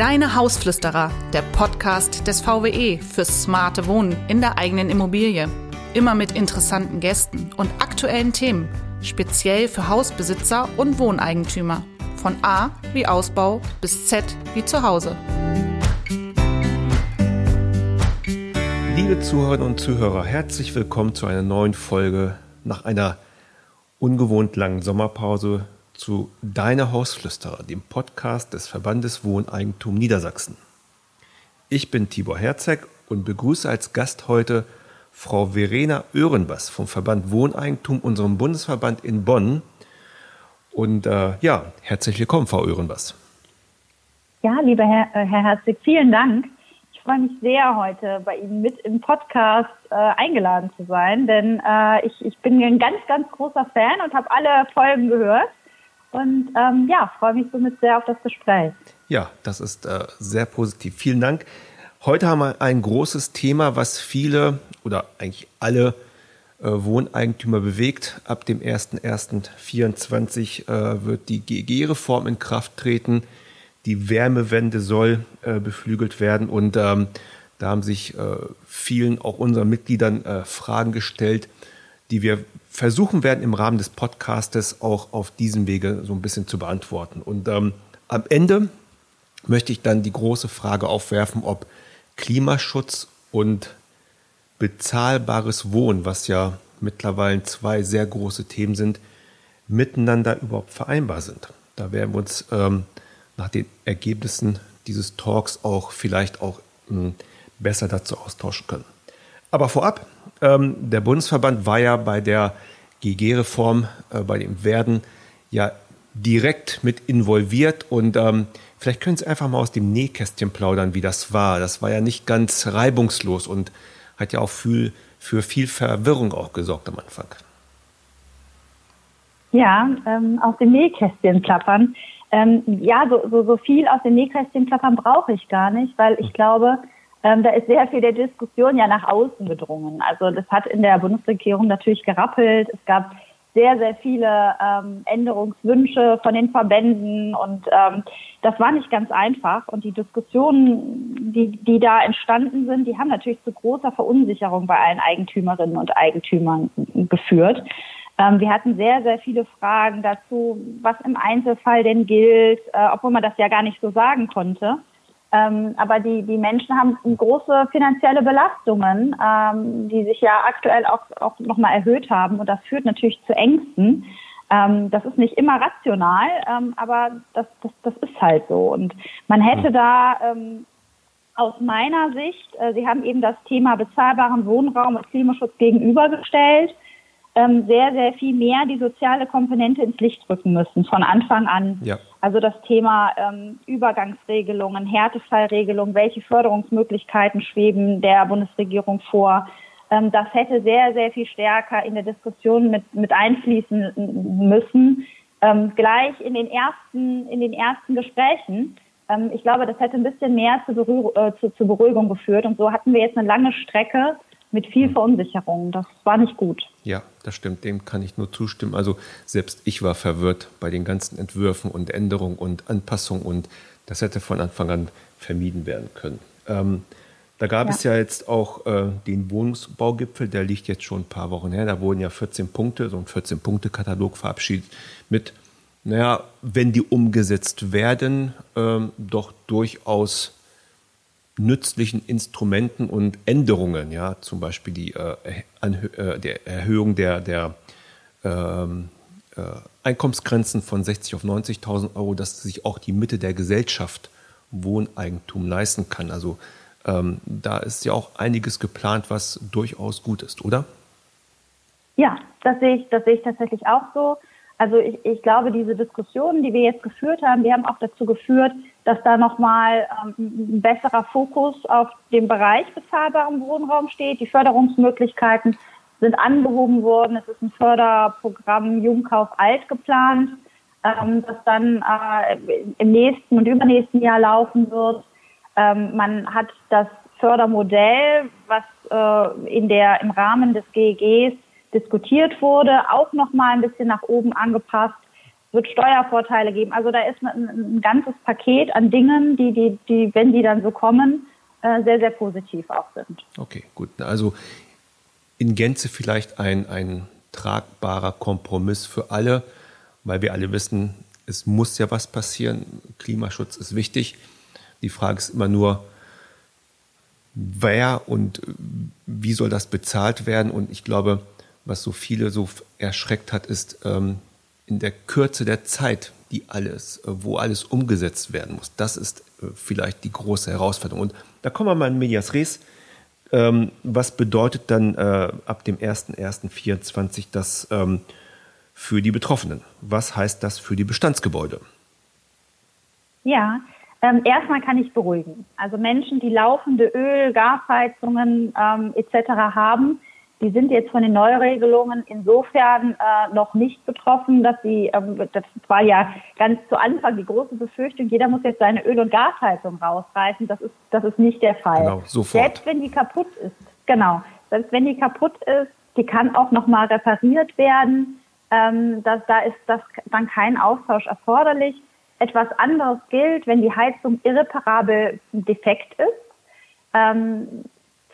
Deine Hausflüsterer, der Podcast des VWE fürs smarte Wohnen in der eigenen Immobilie. Immer mit interessanten Gästen und aktuellen Themen, speziell für Hausbesitzer und Wohneigentümer. Von A wie Ausbau bis Z wie Zuhause. Liebe Zuhörerinnen und Zuhörer, herzlich willkommen zu einer neuen Folge nach einer ungewohnt langen Sommerpause zu Deine Hausflüsterer, dem Podcast des Verbandes Wohneigentum Niedersachsen. Ich bin Tibor Herzeg und begrüße als Gast heute Frau Verena Öhrenbass vom Verband Wohneigentum, unserem Bundesverband in Bonn. Und äh, ja, herzlich willkommen, Frau Öhrenbass. Ja, lieber Herr, äh, Herr Herzig, vielen Dank. Ich freue mich sehr, heute bei Ihnen mit im Podcast äh, eingeladen zu sein, denn äh, ich, ich bin ein ganz, ganz großer Fan und habe alle Folgen gehört. Und ähm, ja, freue mich somit sehr auf das Gespräch. Ja, das ist äh, sehr positiv. Vielen Dank. Heute haben wir ein großes Thema, was viele oder eigentlich alle äh, Wohneigentümer bewegt. Ab dem 01.01.2024 äh, wird die GEG-Reform in Kraft treten. Die Wärmewende soll äh, beflügelt werden und ähm, da haben sich äh, vielen, auch unseren Mitgliedern, äh, Fragen gestellt, die wir versuchen werden, im Rahmen des Podcastes auch auf diesem Wege so ein bisschen zu beantworten. Und ähm, am Ende möchte ich dann die große Frage aufwerfen, ob Klimaschutz und bezahlbares Wohnen, was ja mittlerweile zwei sehr große Themen sind, miteinander überhaupt vereinbar sind. Da werden wir uns ähm, nach den Ergebnissen dieses Talks auch vielleicht auch mh, hm, besser dazu austauschen können. Aber vorab ähm, der Bundesverband war ja bei der GG-Reform, äh, bei dem Werden ja direkt mit involviert und ähm, vielleicht können Sie einfach mal aus dem Nähkästchen plaudern, wie das war. Das war ja nicht ganz reibungslos und hat ja auch für, für viel Verwirrung auch gesorgt am Anfang. Ja, ähm, aus dem Nähkästchen klappern. Ähm, ja, so, so, so viel aus dem Nähkästchen klappern brauche ich gar nicht, weil ich hm. glaube, ähm, da ist sehr viel der Diskussion ja nach außen gedrungen. Also das hat in der Bundesregierung natürlich gerappelt. Es gab sehr, sehr viele ähm, Änderungswünsche von den Verbänden und ähm, das war nicht ganz einfach. Und die Diskussionen, die, die da entstanden sind, die haben natürlich zu großer Verunsicherung bei allen Eigentümerinnen und Eigentümern geführt. Ähm, wir hatten sehr, sehr viele Fragen dazu, was im Einzelfall denn gilt, äh, obwohl man das ja gar nicht so sagen konnte. Ähm, aber die, die Menschen haben große finanzielle Belastungen, ähm, die sich ja aktuell auch, auch nochmal erhöht haben. Und das führt natürlich zu Ängsten. Ähm, das ist nicht immer rational, ähm, aber das, das, das ist halt so. Und man hätte hm. da ähm, aus meiner Sicht, äh, Sie haben eben das Thema bezahlbaren Wohnraum und Klimaschutz gegenübergestellt ähm, sehr, sehr viel mehr die soziale Komponente ins Licht rücken müssen von Anfang an. Ja. Also das Thema ähm, Übergangsregelungen, Härtefallregelungen, welche Förderungsmöglichkeiten schweben der Bundesregierung vor. Ähm, das hätte sehr, sehr viel stärker in der Diskussion mit, mit einfließen müssen. Ähm, gleich in den ersten, in den ersten Gesprächen. Ähm, ich glaube, das hätte ein bisschen mehr äh, zu, zur Beruhigung geführt. Und so hatten wir jetzt eine lange Strecke mit viel hm. Verunsicherung. Das war nicht gut. Ja, das stimmt. Dem kann ich nur zustimmen. Also selbst ich war verwirrt bei den ganzen Entwürfen und Änderungen und Anpassungen und das hätte von Anfang an vermieden werden können. Ähm, da gab ja. es ja jetzt auch äh, den Wohnungsbaugipfel, der liegt jetzt schon ein paar Wochen her. Da wurden ja 14 Punkte, so ein 14-Punkte-Katalog verabschiedet mit, naja, wenn die umgesetzt werden, ähm, doch durchaus nützlichen Instrumenten und Änderungen, ja, zum Beispiel die äh, äh, der Erhöhung der, der ähm, äh, Einkommensgrenzen von 60 auf 90.000 Euro, dass sich auch die Mitte der Gesellschaft Wohneigentum leisten kann. Also ähm, da ist ja auch einiges geplant, was durchaus gut ist, oder? Ja, das sehe ich, das sehe ich tatsächlich auch so. Also ich, ich glaube, diese Diskussionen, die wir jetzt geführt haben, die haben auch dazu geführt, dass da nochmal ähm, ein besserer Fokus auf den Bereich bezahlbaren Wohnraum steht. Die Förderungsmöglichkeiten sind angehoben worden. Es ist ein Förderprogramm Jungkauf Alt geplant, ähm, das dann äh, im nächsten und übernächsten Jahr laufen wird. Ähm, man hat das Fördermodell, was äh, in der, im Rahmen des GEGs diskutiert wurde, auch noch mal ein bisschen nach oben angepasst. Wird Steuervorteile geben. Also da ist ein, ein ganzes Paket an Dingen, die, die, die, wenn die dann so kommen, äh, sehr, sehr positiv auch sind. Okay, gut. Also in Gänze vielleicht ein, ein tragbarer Kompromiss für alle, weil wir alle wissen, es muss ja was passieren. Klimaschutz ist wichtig. Die Frage ist immer nur, wer und wie soll das bezahlt werden? Und ich glaube, was so viele so erschreckt hat, ist ähm, in der Kürze der Zeit, die alles, äh, wo alles umgesetzt werden muss. Das ist äh, vielleicht die große Herausforderung. Und da kommen wir mal in Medias Res. Ähm, was bedeutet dann äh, ab dem 01.01.24 das ähm, für die Betroffenen? Was heißt das für die Bestandsgebäude? Ja, ähm, erstmal kann ich beruhigen. Also Menschen, die laufende Öl, Gasheizungen ähm, etc. haben, die sind jetzt von den Neuregelungen insofern äh, noch nicht betroffen, dass sie, ähm, das war ja ganz zu Anfang die große Befürchtung, jeder muss jetzt seine Öl- und Gasheizung rausreißen. Das ist, das ist nicht der Fall. Genau, sofort. Selbst wenn die kaputt ist, genau, selbst wenn die kaputt ist, die kann auch nochmal repariert werden. Ähm, das, da ist das dann kein Austausch erforderlich. Etwas anderes gilt, wenn die Heizung irreparabel defekt ist. Ähm,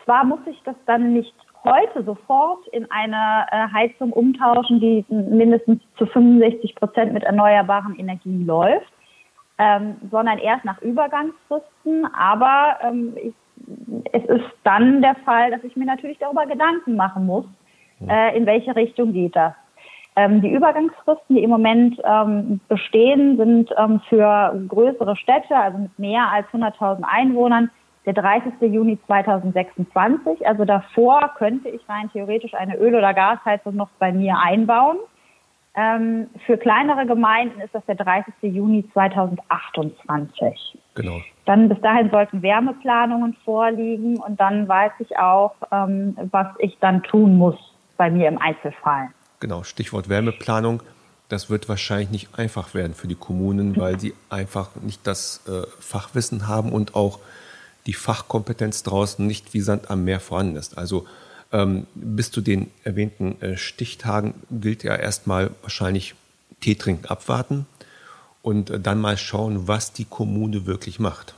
zwar muss ich das dann nicht heute sofort in eine äh, Heizung umtauschen, die mindestens zu 65 Prozent mit erneuerbaren Energien läuft, ähm, sondern erst nach Übergangsfristen. Aber ähm, ich, es ist dann der Fall, dass ich mir natürlich darüber Gedanken machen muss, äh, in welche Richtung geht das. Ähm, die Übergangsfristen, die im Moment ähm, bestehen, sind ähm, für größere Städte, also mit mehr als 100.000 Einwohnern, der 30. Juni 2026. Also davor könnte ich rein theoretisch eine Öl- oder Gasheizung noch bei mir einbauen. Ähm, für kleinere Gemeinden ist das der 30. Juni 2028. Genau. Dann bis dahin sollten Wärmeplanungen vorliegen und dann weiß ich auch, ähm, was ich dann tun muss bei mir im Einzelfall. Genau, Stichwort Wärmeplanung. Das wird wahrscheinlich nicht einfach werden für die Kommunen, weil sie einfach nicht das äh, Fachwissen haben und auch die Fachkompetenz draußen nicht wie Sand am Meer vorhanden ist. Also ähm, bis zu den erwähnten äh, Stichtagen gilt ja erstmal wahrscheinlich Tee trinken, abwarten und äh, dann mal schauen, was die Kommune wirklich macht.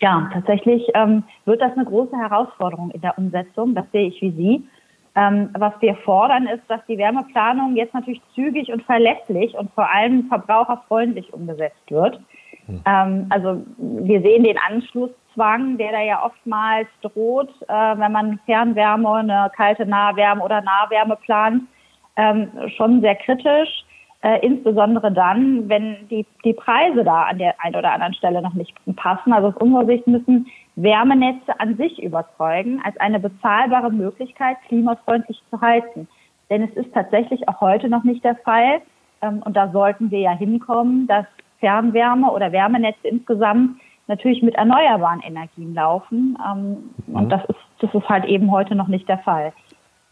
Ja, tatsächlich ähm, wird das eine große Herausforderung in der Umsetzung. Das sehe ich wie Sie. Ähm, was wir fordern, ist, dass die Wärmeplanung jetzt natürlich zügig und verlässlich und vor allem verbraucherfreundlich umgesetzt wird. Hm. Ähm, also wir sehen den Anschlusszwang, der da ja oftmals droht, äh, wenn man Fernwärme, eine kalte Nahwärme oder Nahwärme plant, ähm, schon sehr kritisch. Äh, insbesondere dann, wenn die, die Preise da an der einen oder anderen Stelle noch nicht passen. Also aus unserer Sicht müssen Wärmenetze an sich überzeugen, als eine bezahlbare Möglichkeit, klimafreundlich zu heizen. Denn es ist tatsächlich auch heute noch nicht der Fall, ähm, und da sollten wir ja hinkommen, dass Fernwärme oder Wärmenetze insgesamt natürlich mit erneuerbaren Energien laufen. Ähm, mhm. Und das ist, das ist halt eben heute noch nicht der Fall.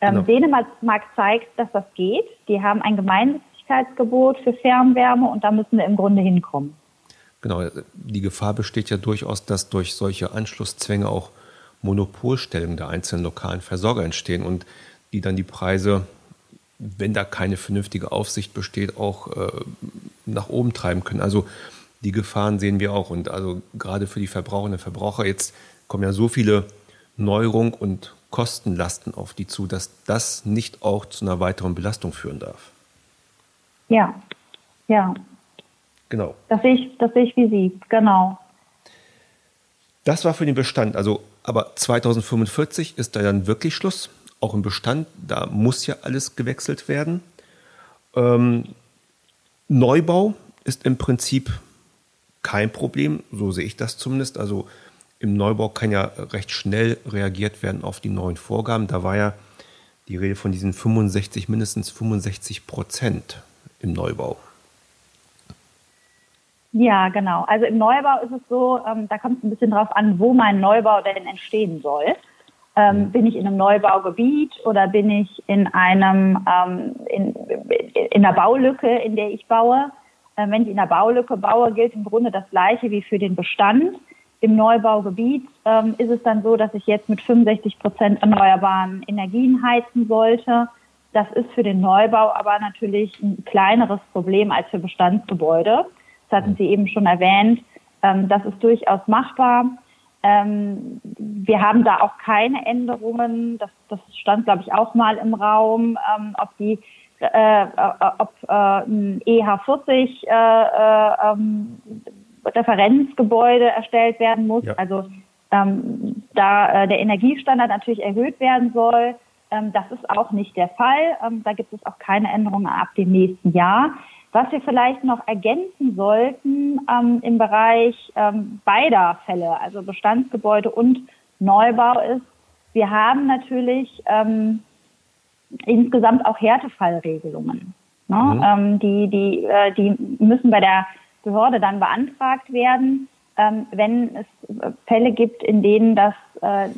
Ähm, genau. Dänemark zeigt, dass das geht. Die haben ein Gemeinnützigkeitsgebot für Fernwärme und da müssen wir im Grunde hinkommen. Genau, die Gefahr besteht ja durchaus, dass durch solche Anschlusszwänge auch Monopolstellungen der einzelnen lokalen Versorger entstehen und die dann die Preise, wenn da keine vernünftige Aufsicht besteht, auch äh, nach oben treiben können. Also die Gefahren sehen wir auch. Und also gerade für die Verbraucherinnen und Verbraucher, jetzt kommen ja so viele Neuerungen und Kostenlasten auf die zu, dass das nicht auch zu einer weiteren Belastung führen darf. Ja, ja. Genau. Das sehe ich, das sehe ich wie Sie, genau. Das war für den Bestand. Also, aber 2045 ist da dann wirklich Schluss. Auch im Bestand, da muss ja alles gewechselt werden. Ähm, Neubau ist im Prinzip kein Problem, so sehe ich das zumindest. Also im Neubau kann ja recht schnell reagiert werden auf die neuen Vorgaben. Da war ja die Rede von diesen 65, mindestens 65 Prozent im Neubau. Ja, genau. Also im Neubau ist es so, ähm, da kommt es ein bisschen drauf an, wo mein Neubau denn entstehen soll. Ähm. Bin ich in einem Neubaugebiet oder bin ich in einem ähm, in, in einer Baulücke, in der ich baue? Äh, wenn ich in einer Baulücke baue, gilt im Grunde das Gleiche wie für den Bestand. Im Neubaugebiet ähm, ist es dann so, dass ich jetzt mit 65 Prozent erneuerbaren Energien heizen sollte. Das ist für den Neubau aber natürlich ein kleineres Problem als für Bestandsgebäude. Das hatten Sie eben schon erwähnt. Ähm, das ist durchaus machbar. Ähm, wir haben da auch keine Änderungen. Das, das stand, glaube ich, auch mal im Raum, ähm, ob die äh, äh ob äh, ein EH40 äh, ähm, Referenzgebäude erstellt werden muss. Ja. Also ähm, da äh, der Energiestandard natürlich erhöht werden soll. Ähm, das ist auch nicht der Fall. Ähm, da gibt es auch keine Änderungen ab dem nächsten Jahr. Was wir vielleicht noch ergänzen sollten ähm, im Bereich ähm, beider Fälle, also Bestandsgebäude und Neubau, ist, wir haben natürlich ähm, insgesamt auch Härtefallregelungen. Ne? Mhm. Ähm, die, die, äh, die müssen bei der Behörde dann beantragt werden, ähm, wenn es Fälle gibt, in denen das äh,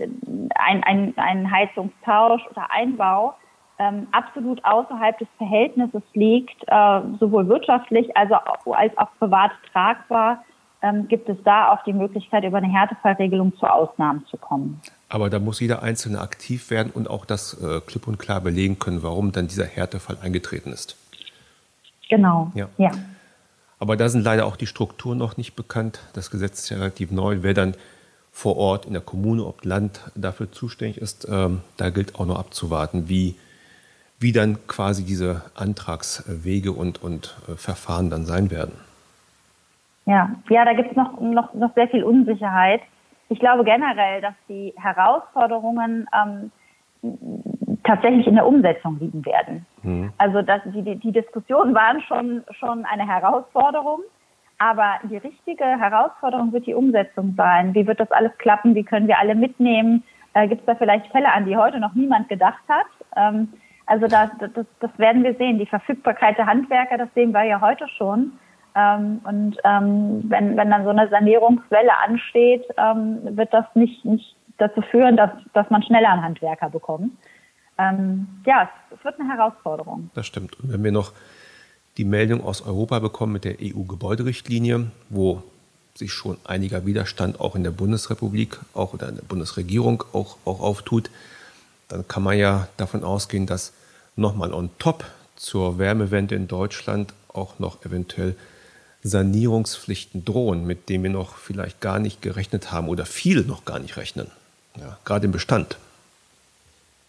ein, ein, ein Heizungstausch oder Einbau ähm, absolut außerhalb des Verhältnisses liegt, äh, sowohl wirtschaftlich als auch, als auch privat tragbar, ähm, gibt es da auch die Möglichkeit, über eine Härtefallregelung zu Ausnahmen zu kommen. Aber da muss jeder Einzelne aktiv werden und auch das äh, klipp und klar belegen können, warum dann dieser Härtefall eingetreten ist. Genau. Ja. ja. Aber da sind leider auch die Strukturen noch nicht bekannt. Das Gesetz ist ja relativ neu. Wer dann vor Ort in der Kommune, ob Land dafür zuständig ist, ähm, da gilt auch noch abzuwarten, wie, wie dann quasi diese Antragswege und, und äh, Verfahren dann sein werden. Ja, ja, da gibt es noch, noch, noch sehr viel Unsicherheit. Ich glaube generell, dass die Herausforderungen ähm, tatsächlich in der Umsetzung liegen werden. Mhm. Also dass die, die Diskussionen waren schon, schon eine Herausforderung, aber die richtige Herausforderung wird die Umsetzung sein. Wie wird das alles klappen? Wie können wir alle mitnehmen? Äh, Gibt es da vielleicht Fälle, an die heute noch niemand gedacht hat? Ähm, also das, das, das werden wir sehen. Die Verfügbarkeit der Handwerker, das sehen wir ja heute schon. Ähm, und ähm, wenn, wenn dann so eine Sanierungswelle ansteht, ähm, wird das nicht, nicht dazu führen, dass, dass man schneller einen Handwerker bekommt ähm, ja, es wird eine Herausforderung. Das stimmt. Und wenn wir noch die Meldung aus Europa bekommen mit der EU-Gebäuderichtlinie, wo sich schon einiger Widerstand auch in der Bundesrepublik, auch oder in der Bundesregierung auch, auch auftut, dann kann man ja davon ausgehen, dass nochmal on top zur Wärmewende in Deutschland auch noch eventuell Sanierungspflichten drohen, mit denen wir noch vielleicht gar nicht gerechnet haben oder viele noch gar nicht rechnen. Ja, gerade im Bestand.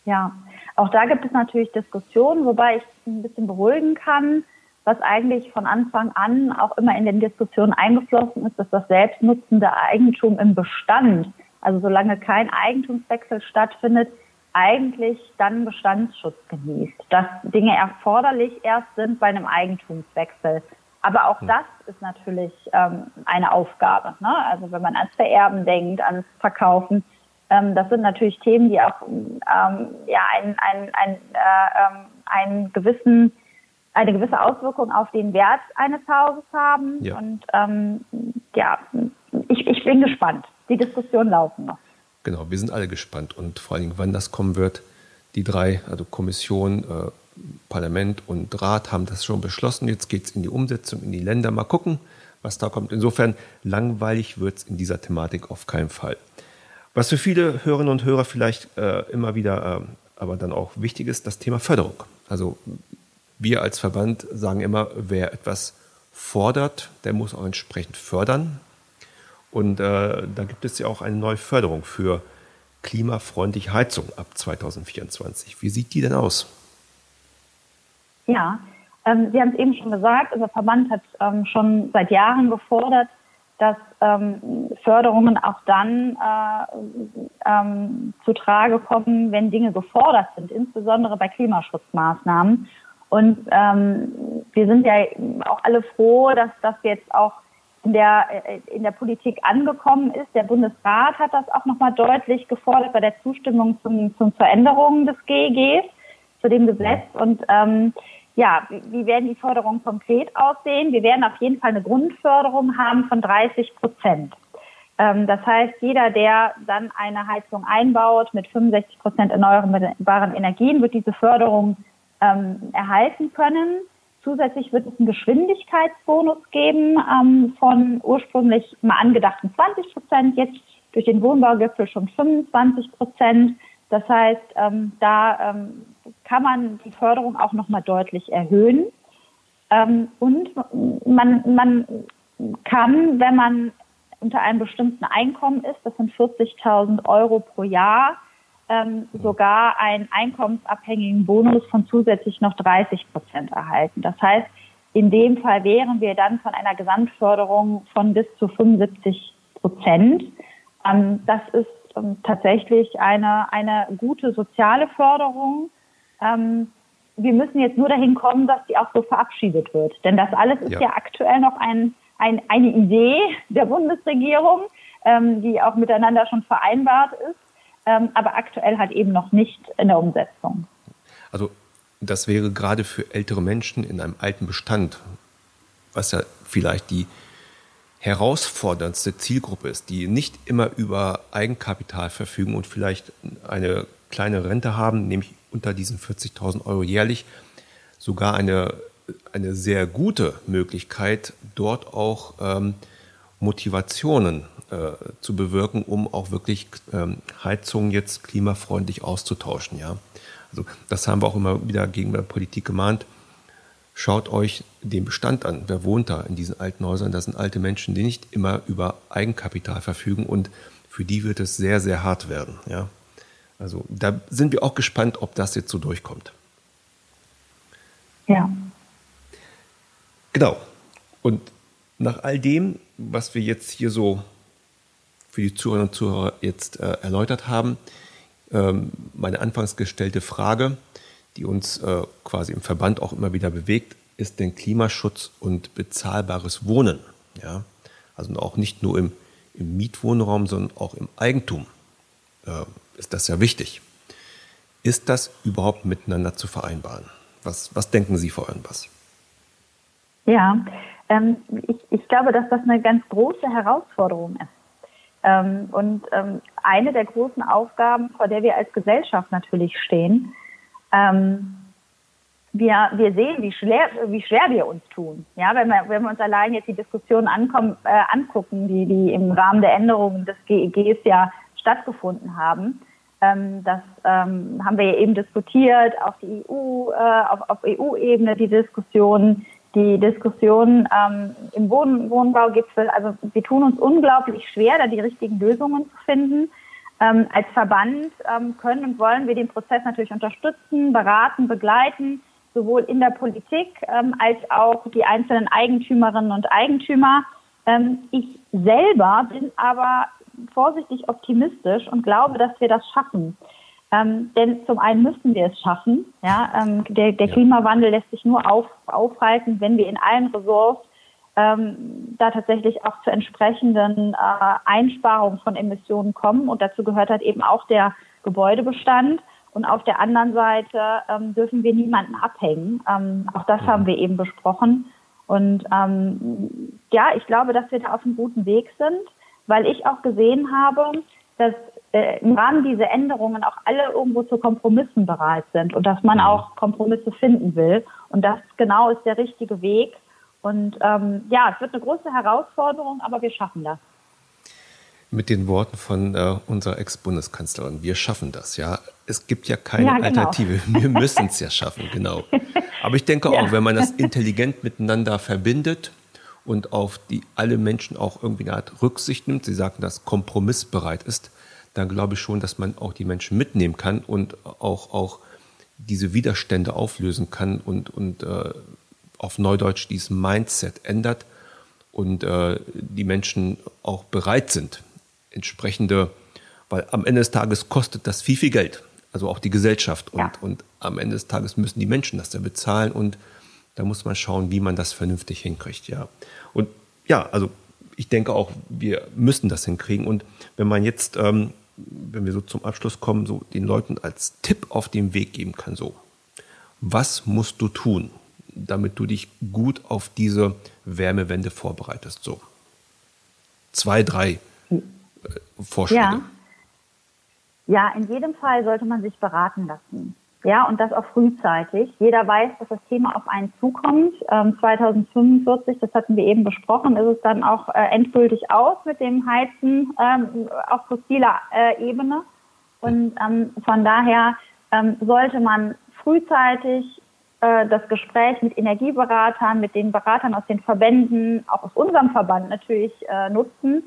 Ja, auch da gibt es natürlich Diskussionen, wobei ich ein bisschen beruhigen kann, was eigentlich von Anfang an auch immer in den Diskussionen eingeflossen ist, dass das selbstnutzende Eigentum im Bestand, also solange kein Eigentumswechsel stattfindet, eigentlich dann Bestandsschutz genießt. Dass Dinge erforderlich erst sind bei einem Eigentumswechsel. Aber auch hm. das ist natürlich ähm, eine Aufgabe. Ne? Also wenn man ans Vererben denkt, ans Verkaufen, ähm, das sind natürlich Themen, die auch ähm, ja, einen, einen, einen, äh, ähm, einen gewissen, eine gewisse Auswirkung auf den Wert eines Hauses haben. Ja. Und ähm, ja, ich, ich bin gespannt. Die Diskussionen laufen noch. Genau, wir sind alle gespannt und vor allen Dingen, wann das kommen wird. Die drei, also Kommission, äh, Parlament und Rat haben das schon beschlossen. Jetzt geht es in die Umsetzung, in die Länder. Mal gucken, was da kommt. Insofern langweilig wird es in dieser Thematik auf keinen Fall. Was für viele Hörerinnen und Hörer vielleicht äh, immer wieder, äh, aber dann auch wichtig ist, das Thema Förderung. Also wir als Verband sagen immer, wer etwas fordert, der muss auch entsprechend fördern. Und äh, da gibt es ja auch eine neue Förderung für klimafreundliche Heizung ab 2024. Wie sieht die denn aus? Ja, ähm, Sie haben es eben schon gesagt, unser Verband hat ähm, schon seit Jahren gefordert, dass ähm, Förderungen auch dann äh, ähm, zu Trage kommen, wenn Dinge gefordert sind, insbesondere bei Klimaschutzmaßnahmen. Und ähm, wir sind ja auch alle froh, dass das jetzt auch in der, äh, in der Politik angekommen ist. Der Bundesrat hat das auch nochmal deutlich gefordert bei der Zustimmung zum, zum Veränderung des GEGs, zu dem Gesetz. Und ähm, ja, wie werden die Förderungen konkret aussehen? Wir werden auf jeden Fall eine Grundförderung haben von 30 Prozent. Ähm, das heißt, jeder, der dann eine Heizung einbaut mit 65 Prozent erneuerbaren Energien, wird diese Förderung ähm, erhalten können. Zusätzlich wird es einen Geschwindigkeitsbonus geben ähm, von ursprünglich mal angedachten 20 Prozent, jetzt durch den Wohnbaugipfel schon 25 Prozent. Das heißt, ähm, da ähm, kann man die Förderung auch nochmal deutlich erhöhen. Ähm, und man, man kann, wenn man unter einem bestimmten Einkommen ist, das sind 40.000 Euro pro Jahr, ähm, sogar einen einkommensabhängigen Bonus von zusätzlich noch 30 Prozent erhalten. Das heißt, in dem Fall wären wir dann von einer Gesamtförderung von bis zu 75 Prozent. Ähm, das ist ähm, tatsächlich eine, eine gute soziale Förderung. Ähm, wir müssen jetzt nur dahin kommen, dass die auch so verabschiedet wird. Denn das alles ist ja, ja aktuell noch ein, ein, eine Idee der Bundesregierung, ähm, die auch miteinander schon vereinbart ist, aber aktuell halt eben noch nicht in der Umsetzung. Also das wäre gerade für ältere Menschen in einem alten Bestand, was ja vielleicht die herausforderndste Zielgruppe ist, die nicht immer über Eigenkapital verfügen und vielleicht eine kleine Rente haben, nämlich unter diesen 40.000 Euro jährlich, sogar eine, eine sehr gute Möglichkeit, dort auch ähm, Motivationen äh, zu bewirken, um auch wirklich ähm, Heizungen jetzt klimafreundlich auszutauschen. Ja? Also das haben wir auch immer wieder gegen die Politik gemahnt. Schaut euch den Bestand an. Wer wohnt da in diesen alten Häusern? Das sind alte Menschen, die nicht immer über Eigenkapital verfügen und für die wird es sehr, sehr hart werden. Ja? Also da sind wir auch gespannt, ob das jetzt so durchkommt. Ja. Genau. Und nach all dem, was wir jetzt hier so für die Zuhörerinnen und Zuhörer jetzt äh, erläutert haben, ähm, meine anfangs gestellte Frage, die uns äh, quasi im Verband auch immer wieder bewegt, ist denn Klimaschutz und bezahlbares Wohnen. Ja? Also auch nicht nur im, im Mietwohnraum, sondern auch im Eigentum äh, ist das ja wichtig. Ist das überhaupt miteinander zu vereinbaren? Was, was denken Sie, Frau Irnbass? Ja, ähm, ich, ich glaube, dass das eine ganz große Herausforderung ist. Ähm, und ähm, eine der großen Aufgaben, vor der wir als Gesellschaft natürlich stehen, ähm, wir, wir sehen, wie schwer, wie schwer wir uns tun. Ja, wenn wir, wenn wir uns allein jetzt die Diskussionen ankommen, äh, angucken, die, die im Rahmen der Änderungen des GEGs ja stattgefunden haben, ähm, das ähm, haben wir ja eben diskutiert auf die EU, äh, auf, auf EU-Ebene die Diskussionen die Diskussion ähm, im Wohn Wohnbaugipfel. Also wir tun uns unglaublich schwer, da die richtigen Lösungen zu finden. Ähm, als Verband ähm, können und wollen wir den Prozess natürlich unterstützen, beraten, begleiten, sowohl in der Politik ähm, als auch die einzelnen Eigentümerinnen und Eigentümer. Ähm, ich selber bin aber vorsichtig optimistisch und glaube, dass wir das schaffen. Ähm, denn zum einen müssen wir es schaffen. Ja, ähm, der, der ja. Klimawandel lässt sich nur auf, aufhalten, wenn wir in allen Ressorts ähm, da tatsächlich auch zu entsprechenden äh, Einsparungen von Emissionen kommen. Und dazu gehört halt eben auch der Gebäudebestand. Und auf der anderen Seite ähm, dürfen wir niemanden abhängen. Ähm, auch das ja. haben wir eben besprochen. Und ähm, ja, ich glaube, dass wir da auf einem guten Weg sind, weil ich auch gesehen habe, dass äh, im Rahmen dieser Änderungen auch alle irgendwo zu Kompromissen bereit sind und dass man mhm. auch Kompromisse finden will. Und das genau ist der richtige Weg. Und ähm, ja, es wird eine große Herausforderung, aber wir schaffen das. Mit den Worten von äh, unserer Ex-Bundeskanzlerin, wir schaffen das, ja. Es gibt ja keine ja, genau. Alternative. Wir müssen es ja schaffen, genau. Aber ich denke ja. auch, wenn man das intelligent miteinander verbindet und auf die alle Menschen auch irgendwie eine Art Rücksicht nimmt, Sie sagten, dass kompromissbereit ist, dann glaube ich schon, dass man auch die Menschen mitnehmen kann und auch, auch diese Widerstände auflösen kann und, und äh, auf Neudeutsch dieses Mindset ändert und äh, die Menschen auch bereit sind, entsprechende, weil am Ende des Tages kostet das viel, viel Geld, also auch die Gesellschaft und, ja. und am Ende des Tages müssen die Menschen das ja bezahlen und da muss man schauen, wie man das vernünftig hinkriegt, ja. Und ja, also ich denke auch, wir müssen das hinkriegen und wenn man jetzt ähm, wenn wir so zum Abschluss kommen, so den Leuten als Tipp auf den Weg geben kann, so, was musst du tun, damit du dich gut auf diese Wärmewende vorbereitest, so. Zwei, drei äh, Vorschläge. Ja. ja, in jedem Fall sollte man sich beraten lassen. Ja, und das auch frühzeitig. Jeder weiß, dass das Thema auf einen zukommt. Ähm, 2045, das hatten wir eben besprochen, ist es dann auch äh, endgültig aus mit dem Heizen ähm, auf fossiler äh, Ebene. Und ähm, von daher ähm, sollte man frühzeitig äh, das Gespräch mit Energieberatern, mit den Beratern aus den Verbänden, auch aus unserem Verband natürlich äh, nutzen,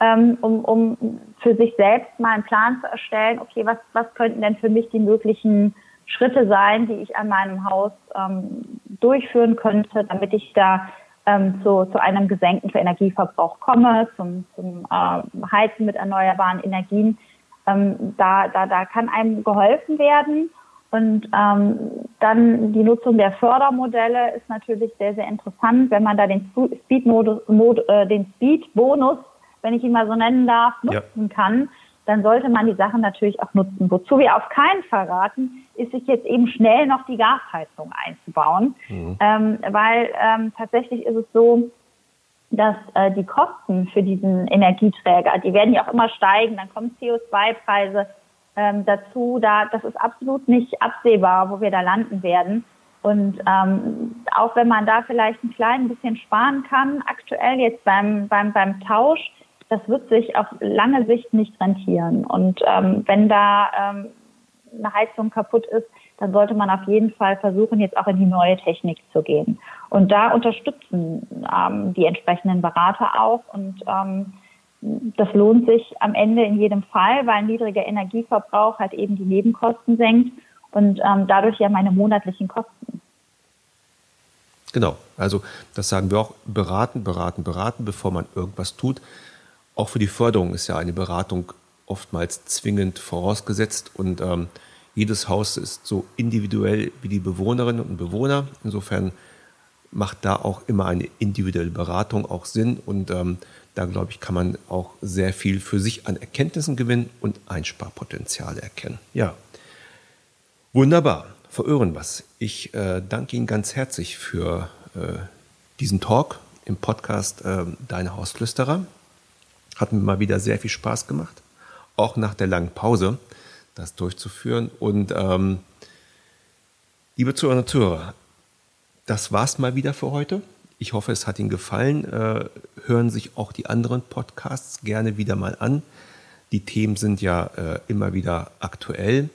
ähm, um, um für sich selbst mal einen Plan zu erstellen, okay, was, was könnten denn für mich die möglichen Schritte sein, die ich an meinem Haus ähm, durchführen könnte, damit ich da ähm, zu, zu einem gesenkten Energieverbrauch komme, zum, zum äh, Heizen mit erneuerbaren Energien. Ähm, da, da, da kann einem geholfen werden. Und ähm, dann die Nutzung der Fördermodelle ist natürlich sehr, sehr interessant, wenn man da den Speed-Bonus, äh, den Speed-Bonus, wenn ich ihn mal so nennen darf, nutzen ja. kann dann sollte man die Sachen natürlich auch nutzen. Wozu wir auf keinen Fall raten, ist sich jetzt eben schnell noch die Gasheizung einzubauen, mhm. ähm, weil ähm, tatsächlich ist es so, dass äh, die Kosten für diesen Energieträger, die werden ja auch immer steigen, dann kommen CO2-Preise ähm, dazu, da das ist absolut nicht absehbar, wo wir da landen werden. Und ähm, auch wenn man da vielleicht ein klein bisschen sparen kann, aktuell jetzt beim, beim, beim Tausch, das wird sich auf lange Sicht nicht rentieren. Und ähm, wenn da ähm, eine Heizung kaputt ist, dann sollte man auf jeden Fall versuchen, jetzt auch in die neue Technik zu gehen. Und da unterstützen ähm, die entsprechenden Berater auch. Und ähm, das lohnt sich am Ende in jedem Fall, weil ein niedriger Energieverbrauch halt eben die Nebenkosten senkt und ähm, dadurch ja meine monatlichen Kosten. Genau, also das sagen wir auch, beraten, beraten, beraten, bevor man irgendwas tut. Auch für die Förderung ist ja eine Beratung oftmals zwingend vorausgesetzt und ähm, jedes Haus ist so individuell wie die Bewohnerinnen und Bewohner. Insofern macht da auch immer eine individuelle Beratung auch Sinn und ähm, da glaube ich, kann man auch sehr viel für sich an Erkenntnissen gewinnen und Einsparpotenziale erkennen. Ja, wunderbar. Verirren was. Ich äh, danke Ihnen ganz herzlich für äh, diesen Talk im Podcast äh, Deine Hausflüsterer. Hat mir mal wieder sehr viel Spaß gemacht, auch nach der langen Pause das durchzuführen. Und ähm, liebe Zuhörer und Zuhörer, das war's mal wieder für heute. Ich hoffe, es hat Ihnen gefallen. Äh, hören sich auch die anderen Podcasts gerne wieder mal an. Die Themen sind ja äh, immer wieder aktuell.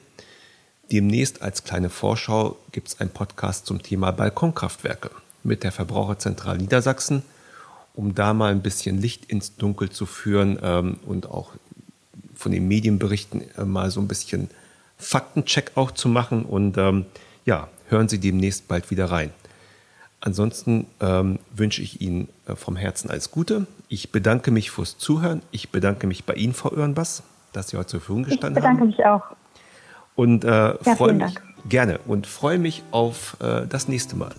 Demnächst als kleine Vorschau gibt es einen Podcast zum Thema Balkonkraftwerke mit der Verbraucherzentrale Niedersachsen um da mal ein bisschen Licht ins Dunkel zu führen ähm, und auch von den Medienberichten äh, mal so ein bisschen Faktencheck auch zu machen. Und ähm, ja, hören Sie demnächst bald wieder rein. Ansonsten ähm, wünsche ich Ihnen äh, vom Herzen alles Gute. Ich bedanke mich fürs Zuhören. Ich bedanke mich bei Ihnen, Frau Irnbass, dass Sie heute zur Verfügung gestanden haben. Ich bedanke haben. mich auch. Und äh, ja, freue mich Dank. gerne und freue mich auf äh, das nächste Mal.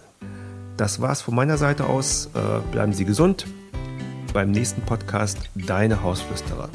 Das war's von meiner Seite aus. Äh, bleiben Sie gesund. Beim nächsten Podcast Deine Hausflüsterer.